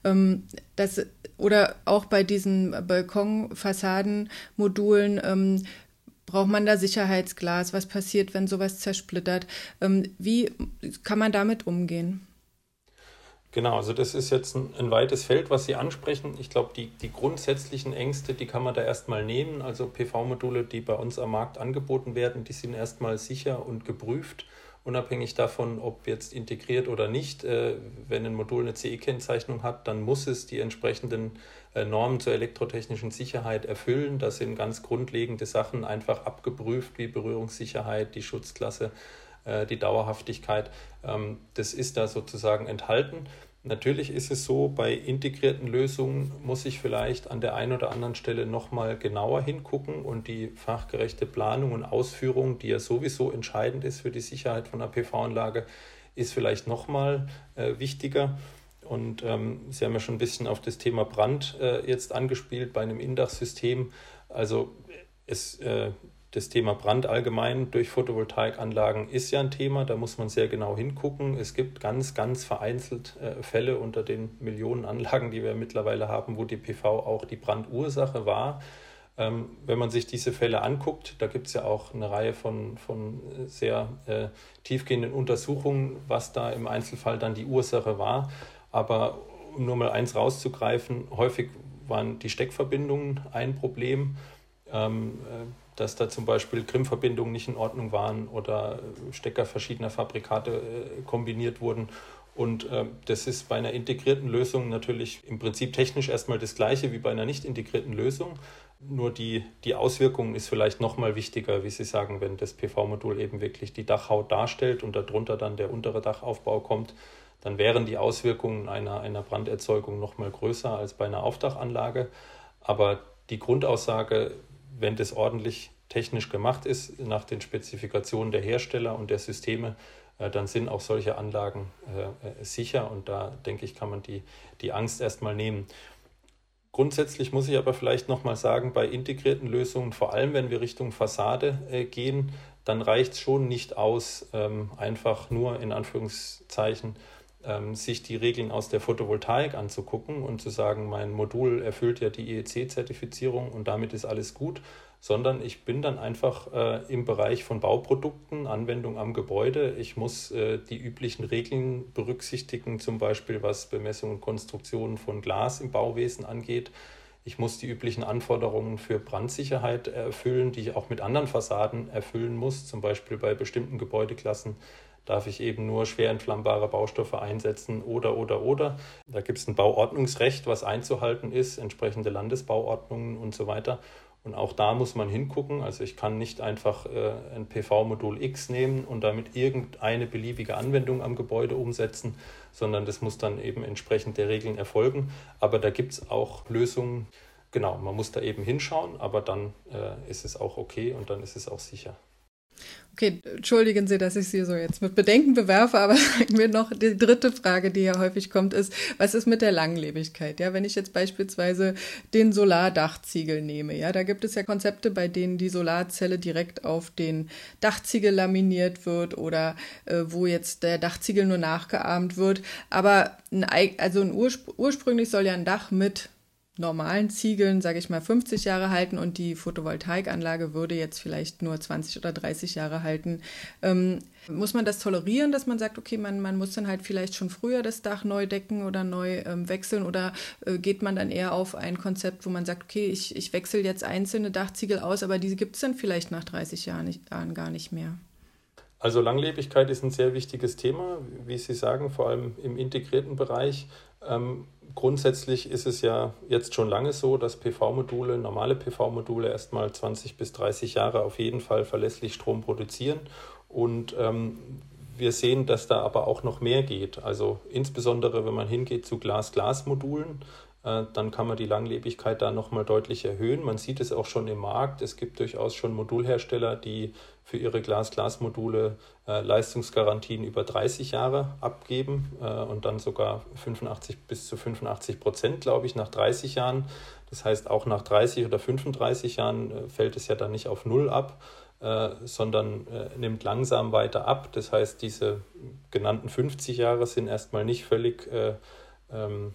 Ähm, das, oder auch bei diesen Balkonfassadenmodulen ähm, Braucht man da Sicherheitsglas? Was passiert, wenn sowas zersplittert? Ähm, wie kann man damit umgehen? Genau, also das ist jetzt ein, ein weites Feld, was Sie ansprechen. Ich glaube, die, die grundsätzlichen Ängste, die kann man da erstmal nehmen. Also PV-Module, die bei uns am Markt angeboten werden, die sind erstmal sicher und geprüft unabhängig davon, ob jetzt integriert oder nicht. Äh, wenn ein Modul eine CE-Kennzeichnung hat, dann muss es die entsprechenden Normen zur elektrotechnischen Sicherheit erfüllen. Das sind ganz grundlegende Sachen einfach abgeprüft, wie Berührungssicherheit, die Schutzklasse, äh, die Dauerhaftigkeit. Ähm, das ist da sozusagen enthalten. Natürlich ist es so, bei integrierten Lösungen muss ich vielleicht an der einen oder anderen Stelle nochmal genauer hingucken und die fachgerechte Planung und Ausführung, die ja sowieso entscheidend ist für die Sicherheit von einer PV-Anlage, ist vielleicht nochmal äh, wichtiger. Und ähm, Sie haben ja schon ein bisschen auf das Thema Brand äh, jetzt angespielt bei einem Indachsystem. Also es, äh, das Thema Brand allgemein durch Photovoltaikanlagen ist ja ein Thema, da muss man sehr genau hingucken. Es gibt ganz, ganz vereinzelt äh, Fälle unter den Millionen Anlagen, die wir mittlerweile haben, wo die PV auch die Brandursache war. Ähm, wenn man sich diese Fälle anguckt, da gibt es ja auch eine Reihe von, von sehr äh, tiefgehenden Untersuchungen, was da im Einzelfall dann die Ursache war. Aber um nur mal eins rauszugreifen, häufig waren die Steckverbindungen ein Problem. Ähm, äh, dass da zum Beispiel Grimm-Verbindungen nicht in Ordnung waren oder Stecker verschiedener Fabrikate äh, kombiniert wurden. Und äh, das ist bei einer integrierten Lösung natürlich im Prinzip technisch erstmal das gleiche wie bei einer nicht integrierten Lösung. Nur die, die Auswirkung ist vielleicht nochmal wichtiger, wie Sie sagen, wenn das PV-Modul eben wirklich die Dachhaut darstellt und darunter dann der untere Dachaufbau kommt, dann wären die Auswirkungen einer, einer Branderzeugung nochmal größer als bei einer Aufdachanlage. Aber die Grundaussage wenn das ordentlich technisch gemacht ist, nach den Spezifikationen der Hersteller und der Systeme, äh, dann sind auch solche Anlagen äh, sicher und da denke ich, kann man die, die Angst erstmal nehmen. Grundsätzlich muss ich aber vielleicht nochmal sagen, bei integrierten Lösungen, vor allem wenn wir Richtung Fassade äh, gehen, dann reicht es schon nicht aus, ähm, einfach nur in Anführungszeichen sich die Regeln aus der Photovoltaik anzugucken und zu sagen, mein Modul erfüllt ja die IEC-Zertifizierung und damit ist alles gut, sondern ich bin dann einfach äh, im Bereich von Bauprodukten, Anwendung am Gebäude. Ich muss äh, die üblichen Regeln berücksichtigen, zum Beispiel was Bemessung und Konstruktion von Glas im Bauwesen angeht. Ich muss die üblichen Anforderungen für Brandsicherheit erfüllen, die ich auch mit anderen Fassaden erfüllen muss, zum Beispiel bei bestimmten Gebäudeklassen darf ich eben nur schwer entflammbare Baustoffe einsetzen oder, oder, oder. Da gibt es ein Bauordnungsrecht, was einzuhalten ist, entsprechende Landesbauordnungen und so weiter. Und auch da muss man hingucken. Also ich kann nicht einfach äh, ein PV-Modul X nehmen und damit irgendeine beliebige Anwendung am Gebäude umsetzen, sondern das muss dann eben entsprechend der Regeln erfolgen. Aber da gibt es auch Lösungen. Genau, man muss da eben hinschauen, aber dann äh, ist es auch okay und dann ist es auch sicher. Okay, entschuldigen Sie, dass ich Sie so jetzt mit Bedenken bewerfe, aber sagen wir noch, die dritte Frage, die ja häufig kommt, ist, was ist mit der Langlebigkeit? Ja, wenn ich jetzt beispielsweise den Solardachziegel nehme, ja, da gibt es ja Konzepte, bei denen die Solarzelle direkt auf den Dachziegel laminiert wird oder äh, wo jetzt der Dachziegel nur nachgeahmt wird. Aber ein, also ein urspr ursprünglich soll ja ein Dach mit normalen Ziegeln, sage ich mal, 50 Jahre halten und die Photovoltaikanlage würde jetzt vielleicht nur 20 oder 30 Jahre halten. Ähm, muss man das tolerieren, dass man sagt, okay, man, man muss dann halt vielleicht schon früher das Dach neu decken oder neu ähm, wechseln oder äh, geht man dann eher auf ein Konzept, wo man sagt, okay, ich, ich wechsle jetzt einzelne Dachziegel aus, aber diese gibt es dann vielleicht nach 30 Jahren, nicht, Jahren gar nicht mehr? Also Langlebigkeit ist ein sehr wichtiges Thema, wie Sie sagen, vor allem im integrierten Bereich. Ähm, grundsätzlich ist es ja jetzt schon lange so, dass PV-Module, normale PV-Module erstmal 20 bis 30 Jahre auf jeden Fall verlässlich Strom produzieren. Und ähm, wir sehen, dass da aber auch noch mehr geht. Also insbesondere, wenn man hingeht zu Glas-Glas-Modulen, dann kann man die Langlebigkeit da nochmal deutlich erhöhen. Man sieht es auch schon im Markt. Es gibt durchaus schon Modulhersteller, die für ihre Glas-Glas-Module äh, Leistungsgarantien über 30 Jahre abgeben äh, und dann sogar 85 bis zu 85 Prozent, glaube ich, nach 30 Jahren. Das heißt, auch nach 30 oder 35 Jahren äh, fällt es ja dann nicht auf Null ab, äh, sondern äh, nimmt langsam weiter ab. Das heißt, diese genannten 50 Jahre sind erstmal nicht völlig ähm,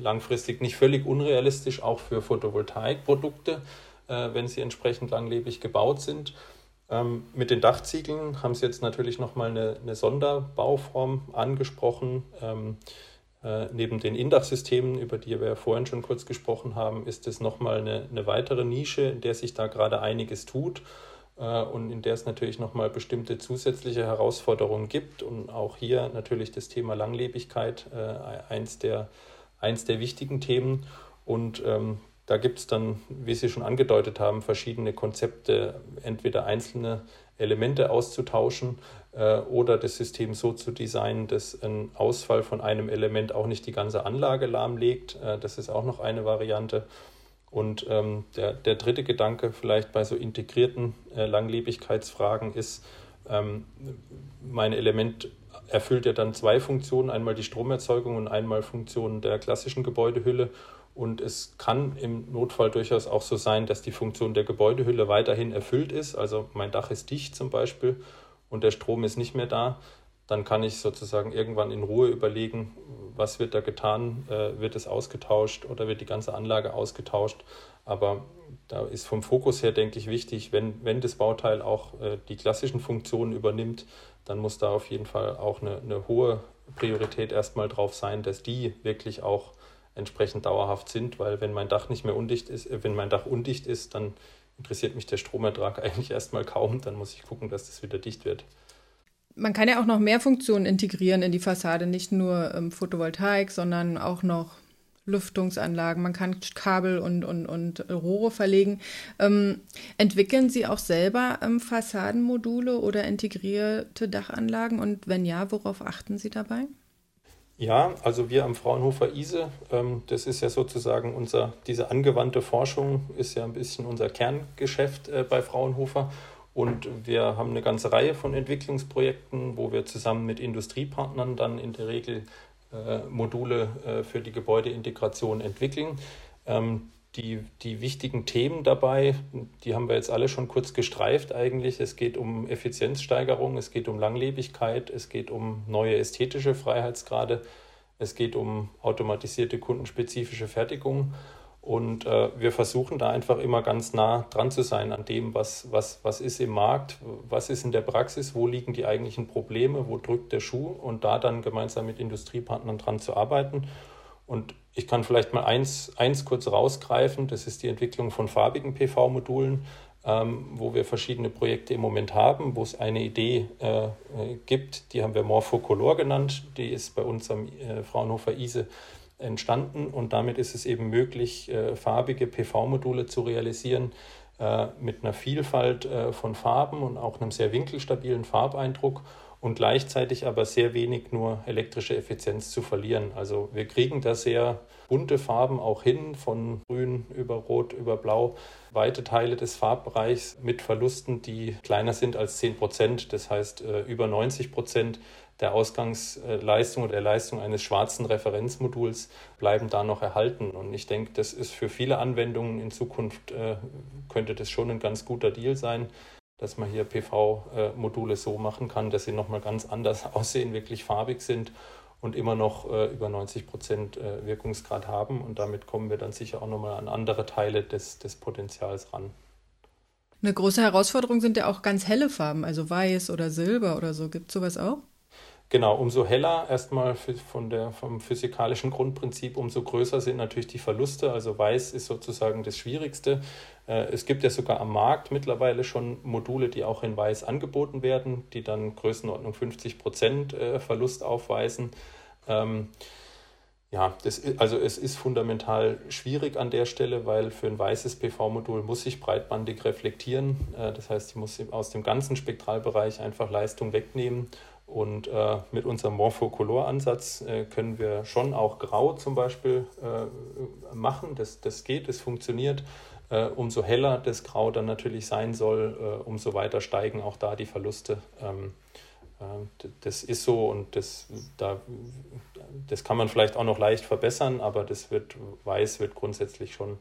langfristig nicht völlig unrealistisch, auch für Photovoltaikprodukte, äh, wenn sie entsprechend langlebig gebaut sind. Ähm, mit den Dachziegeln haben Sie jetzt natürlich nochmal eine, eine Sonderbauform angesprochen. Ähm, äh, neben den Indachsystemen, über die wir ja vorhin schon kurz gesprochen haben, ist es nochmal eine, eine weitere Nische, in der sich da gerade einiges tut äh, und in der es natürlich nochmal bestimmte zusätzliche Herausforderungen gibt. Und auch hier natürlich das Thema Langlebigkeit, eins der eins der wichtigen Themen. Und ähm, da gibt es dann, wie Sie schon angedeutet haben, verschiedene Konzepte, entweder einzelne Elemente auszutauschen äh, oder das System so zu designen, dass ein Ausfall von einem Element auch nicht die ganze Anlage lahmlegt. Äh, das ist auch noch eine Variante. Und ähm, der, der dritte Gedanke vielleicht bei so integrierten äh, Langlebigkeitsfragen ist, ähm, mein Element erfüllt ja dann zwei Funktionen, einmal die Stromerzeugung und einmal Funktionen der klassischen Gebäudehülle. Und es kann im Notfall durchaus auch so sein, dass die Funktion der Gebäudehülle weiterhin erfüllt ist. Also mein Dach ist dicht zum Beispiel und der Strom ist nicht mehr da. Dann kann ich sozusagen irgendwann in Ruhe überlegen, was wird da getan, äh, wird es ausgetauscht oder wird die ganze Anlage ausgetauscht. Aber da ist vom Fokus her, denke ich, wichtig, wenn, wenn das Bauteil auch äh, die klassischen Funktionen übernimmt, dann muss da auf jeden Fall auch eine, eine hohe Priorität erstmal drauf sein, dass die wirklich auch entsprechend dauerhaft sind, weil wenn mein Dach nicht mehr undicht ist, äh, wenn mein Dach undicht ist, dann interessiert mich der Stromertrag eigentlich erstmal kaum, dann muss ich gucken, dass das wieder dicht wird. Man kann ja auch noch mehr Funktionen integrieren in die Fassade, nicht nur ähm, Photovoltaik, sondern auch noch Lüftungsanlagen, man kann Kabel und, und, und Rohre verlegen. Ähm, entwickeln Sie auch selber ähm, Fassadenmodule oder integrierte Dachanlagen und wenn ja, worauf achten Sie dabei? Ja, also wir am Fraunhofer ISE, ähm, das ist ja sozusagen unser, diese angewandte Forschung ist ja ein bisschen unser Kerngeschäft äh, bei Fraunhofer. Und wir haben eine ganze Reihe von Entwicklungsprojekten, wo wir zusammen mit Industriepartnern dann in der Regel Module äh, für die Gebäudeintegration entwickeln. Ähm, die, die wichtigen Themen dabei, die haben wir jetzt alle schon kurz gestreift eigentlich. Es geht um Effizienzsteigerung, es geht um Langlebigkeit, es geht um neue ästhetische Freiheitsgrade, es geht um automatisierte kundenspezifische Fertigung. Und äh, wir versuchen da einfach immer ganz nah dran zu sein an dem, was, was, was ist im Markt, was ist in der Praxis, wo liegen die eigentlichen Probleme, wo drückt der Schuh und da dann gemeinsam mit Industriepartnern dran zu arbeiten. Und ich kann vielleicht mal eins, eins kurz rausgreifen, das ist die Entwicklung von farbigen PV-Modulen, ähm, wo wir verschiedene Projekte im Moment haben, wo es eine Idee äh, gibt, die haben wir Morphocolor genannt, die ist bei uns am äh, Fraunhofer ISE entstanden und damit ist es eben möglich, äh, farbige PV-Module zu realisieren äh, mit einer Vielfalt äh, von Farben und auch einem sehr winkelstabilen Farbeindruck und gleichzeitig aber sehr wenig nur elektrische Effizienz zu verlieren. Also wir kriegen da sehr bunte Farben auch hin, von grün über rot über blau, weite Teile des Farbbereichs mit Verlusten, die kleiner sind als 10 Prozent, das heißt über 90 Prozent der Ausgangsleistung oder der Leistung eines schwarzen Referenzmoduls bleiben da noch erhalten. Und ich denke, das ist für viele Anwendungen in Zukunft, äh, könnte das schon ein ganz guter Deal sein, dass man hier PV-Module so machen kann, dass sie nochmal ganz anders aussehen, wirklich farbig sind und immer noch äh, über 90 Prozent äh, Wirkungsgrad haben. Und damit kommen wir dann sicher auch nochmal an andere Teile des, des Potenzials ran. Eine große Herausforderung sind ja auch ganz helle Farben, also weiß oder silber oder so. Gibt es sowas auch? Genau, umso heller erstmal von der, vom physikalischen Grundprinzip, umso größer sind natürlich die Verluste. Also weiß ist sozusagen das Schwierigste. Äh, es gibt ja sogar am Markt mittlerweile schon Module, die auch in weiß angeboten werden, die dann Größenordnung 50 Prozent äh, Verlust aufweisen. Ähm, ja, das, also es ist fundamental schwierig an der Stelle, weil für ein weißes PV-Modul muss sich breitbandig reflektieren. Äh, das heißt, ich muss aus dem ganzen Spektralbereich einfach Leistung wegnehmen. Und mit unserem Morphocolor-Ansatz können wir schon auch Grau zum Beispiel machen. Das, das geht, das funktioniert. Äh, umso heller das Grau dann natürlich sein soll, äh, umso weiter steigen auch da die Verluste. Ähm, äh, das ist so und das, da, das kann man vielleicht auch noch leicht verbessern, aber das wird, weiß wird grundsätzlich schon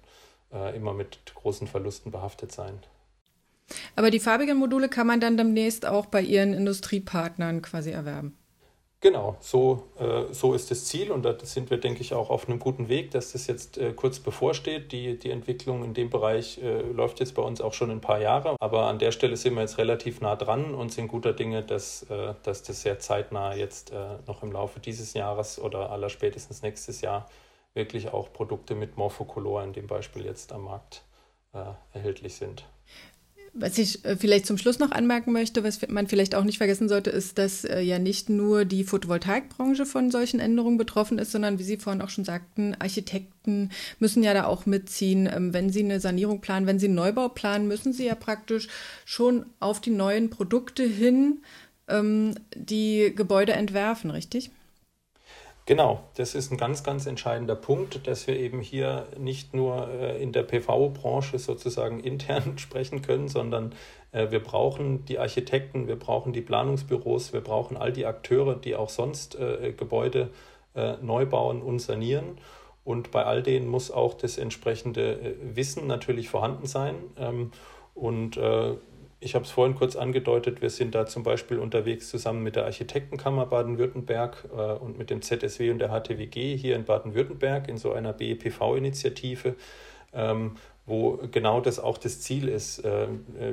immer mit großen Verlusten behaftet sein. Aber die farbigen Module kann man dann demnächst auch bei Ihren Industriepartnern quasi erwerben. Genau, so, äh, so ist das Ziel und da sind wir, denke ich, auch auf einem guten Weg, dass das jetzt äh, kurz bevorsteht. Die, die Entwicklung in dem Bereich äh, läuft jetzt bei uns auch schon ein paar Jahre, aber an der Stelle sind wir jetzt relativ nah dran und sind guter Dinge, dass, äh, dass das sehr zeitnah jetzt äh, noch im Laufe dieses Jahres oder aller spätestens nächstes Jahr wirklich auch Produkte mit Morphocolor in dem Beispiel jetzt am Markt äh, erhältlich sind. Was ich äh, vielleicht zum Schluss noch anmerken möchte, was man vielleicht auch nicht vergessen sollte, ist, dass äh, ja nicht nur die Photovoltaikbranche von solchen Änderungen betroffen ist, sondern wie Sie vorhin auch schon sagten, Architekten müssen ja da auch mitziehen. Ähm, wenn sie eine Sanierung planen, wenn sie einen Neubau planen, müssen sie ja praktisch schon auf die neuen Produkte hin ähm, die Gebäude entwerfen, richtig? Genau, das ist ein ganz, ganz entscheidender Punkt, dass wir eben hier nicht nur äh, in der PV-Branche sozusagen intern sprechen können, sondern äh, wir brauchen die Architekten, wir brauchen die Planungsbüros, wir brauchen all die Akteure, die auch sonst äh, Gebäude neu bauen und sanieren. Und bei all denen muss auch das entsprechende Wissen natürlich vorhanden sein. Ähm, und ich habe es vorhin kurz angedeutet, wir sind da zum Beispiel unterwegs zusammen mit der Architektenkammer Baden-Württemberg äh, und mit dem ZSW und der HTWG hier in Baden-Württemberg in so einer BEPV-Initiative, ähm, wo genau das auch das Ziel ist, äh,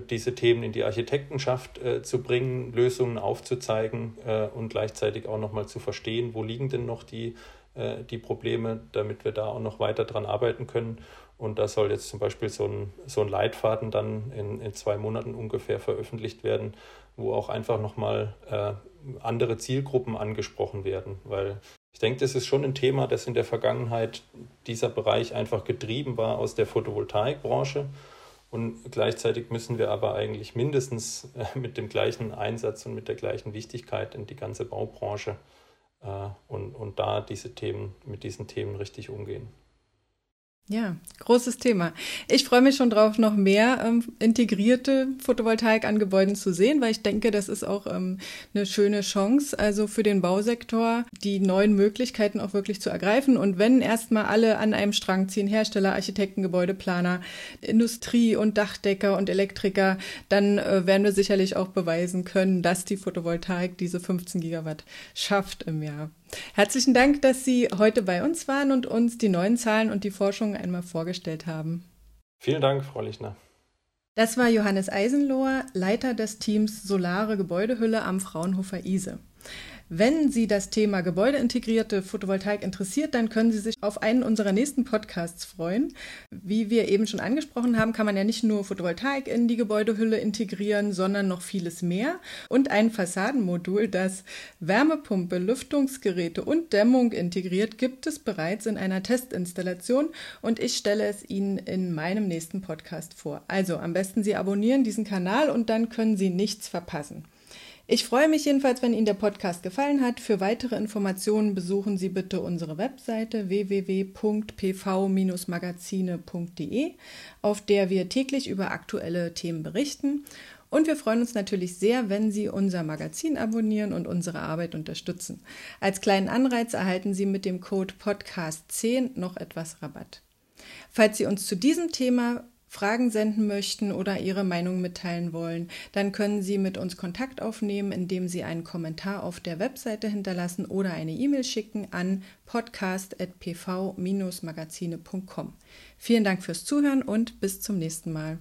diese Themen in die Architektenschaft äh, zu bringen, Lösungen aufzuzeigen äh, und gleichzeitig auch nochmal zu verstehen, wo liegen denn noch die, äh, die Probleme, damit wir da auch noch weiter dran arbeiten können. Und da soll jetzt zum Beispiel so ein, so ein Leitfaden dann in, in zwei Monaten ungefähr veröffentlicht werden, wo auch einfach nochmal äh, andere Zielgruppen angesprochen werden. Weil ich denke, das ist schon ein Thema, das in der Vergangenheit dieser Bereich einfach getrieben war aus der Photovoltaikbranche. Und gleichzeitig müssen wir aber eigentlich mindestens äh, mit dem gleichen Einsatz und mit der gleichen Wichtigkeit in die ganze Baubranche äh, und, und da diese Themen, mit diesen Themen richtig umgehen. Ja, großes Thema. Ich freue mich schon drauf, noch mehr ähm, integrierte Photovoltaik an Gebäuden zu sehen, weil ich denke, das ist auch ähm, eine schöne Chance, also für den Bausektor, die neuen Möglichkeiten auch wirklich zu ergreifen. Und wenn erstmal alle an einem Strang ziehen, Hersteller, Architekten, Gebäudeplaner, Industrie und Dachdecker und Elektriker, dann äh, werden wir sicherlich auch beweisen können, dass die Photovoltaik diese 15 Gigawatt schafft im Jahr. Herzlichen Dank, dass Sie heute bei uns waren und uns die neuen Zahlen und die Forschung einmal vorgestellt haben. Vielen Dank, Frau Lichner. Das war Johannes Eisenlohr, Leiter des Teams Solare Gebäudehülle am Fraunhofer ISE. Wenn Sie das Thema gebäudeintegrierte Photovoltaik interessiert, dann können Sie sich auf einen unserer nächsten Podcasts freuen. Wie wir eben schon angesprochen haben, kann man ja nicht nur Photovoltaik in die Gebäudehülle integrieren, sondern noch vieles mehr. Und ein Fassadenmodul, das Wärmepumpe, Lüftungsgeräte und Dämmung integriert, gibt es bereits in einer Testinstallation und ich stelle es Ihnen in meinem nächsten Podcast vor. Also am besten Sie abonnieren diesen Kanal und dann können Sie nichts verpassen. Ich freue mich jedenfalls, wenn Ihnen der Podcast gefallen hat. Für weitere Informationen besuchen Sie bitte unsere Webseite www.pv-magazine.de, auf der wir täglich über aktuelle Themen berichten. Und wir freuen uns natürlich sehr, wenn Sie unser Magazin abonnieren und unsere Arbeit unterstützen. Als kleinen Anreiz erhalten Sie mit dem Code Podcast10 noch etwas Rabatt. Falls Sie uns zu diesem Thema Fragen senden möchten oder Ihre Meinung mitteilen wollen, dann können Sie mit uns Kontakt aufnehmen, indem Sie einen Kommentar auf der Webseite hinterlassen oder eine E-Mail schicken an podcast.pv-magazine.com. Vielen Dank fürs Zuhören und bis zum nächsten Mal.